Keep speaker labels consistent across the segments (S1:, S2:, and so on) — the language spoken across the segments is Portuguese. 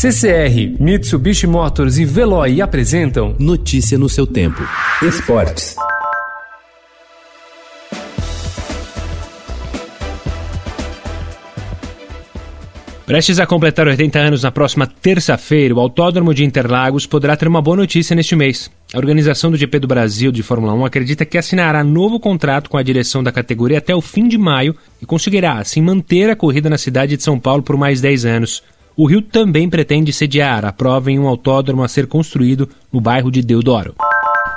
S1: CCR, Mitsubishi Motors e Veloy apresentam
S2: Notícia no seu tempo.
S1: Esportes.
S3: Prestes a completar 80 anos na próxima terça-feira, o Autódromo de Interlagos poderá ter uma boa notícia neste mês. A organização do GP do Brasil de Fórmula 1 acredita que assinará novo contrato com a direção da categoria até o fim de maio e conseguirá, assim, manter a corrida na cidade de São Paulo por mais 10 anos. O Rio também pretende sediar a prova em um autódromo a ser construído no bairro de Deodoro.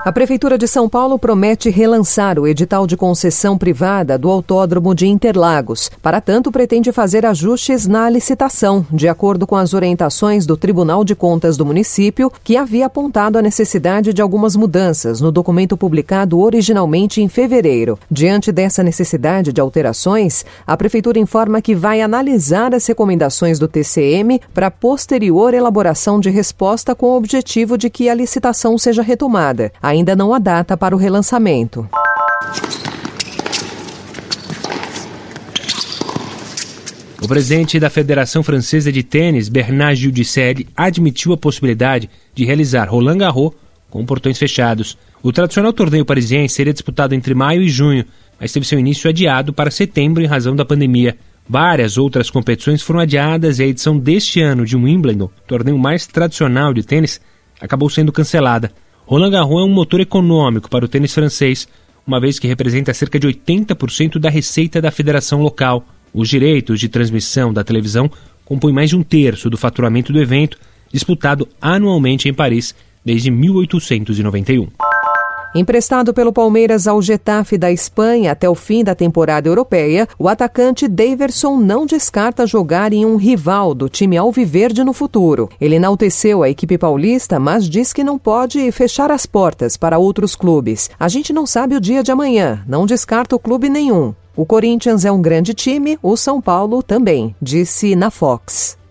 S4: A Prefeitura de São Paulo promete relançar o edital de concessão privada do Autódromo de Interlagos. Para tanto, pretende fazer ajustes na licitação, de acordo com as orientações do Tribunal de Contas do município, que havia apontado a necessidade de algumas mudanças no documento publicado originalmente em fevereiro. Diante dessa necessidade de alterações, a Prefeitura informa que vai analisar as recomendações do TCM para posterior elaboração de resposta com o objetivo de que a licitação seja retomada. A ainda não há data para o relançamento.
S3: O presidente da Federação Francesa de Tênis, Bernard Giudicelli, admitiu a possibilidade de realizar Roland Garros com portões fechados. O tradicional torneio parisiense seria disputado entre maio e junho, mas teve seu início adiado para setembro em razão da pandemia. Várias outras competições foram adiadas e a edição deste ano de Wimbledon, torneio mais tradicional de tênis, acabou sendo cancelada. Roland Garros é um motor econômico para o tênis francês, uma vez que representa cerca de 80% da receita da federação local. Os direitos de transmissão da televisão compõem mais de um terço do faturamento do evento, disputado anualmente em Paris desde 1891.
S4: Emprestado pelo Palmeiras ao Getafe da Espanha até o fim da temporada europeia, o atacante Daverson não descarta jogar em um rival do time alviverde no futuro. Ele enalteceu a equipe paulista, mas diz que não pode fechar as portas para outros clubes. A gente não sabe o dia de amanhã, não descarta o clube nenhum. O Corinthians é um grande time, o São Paulo também, disse na Fox.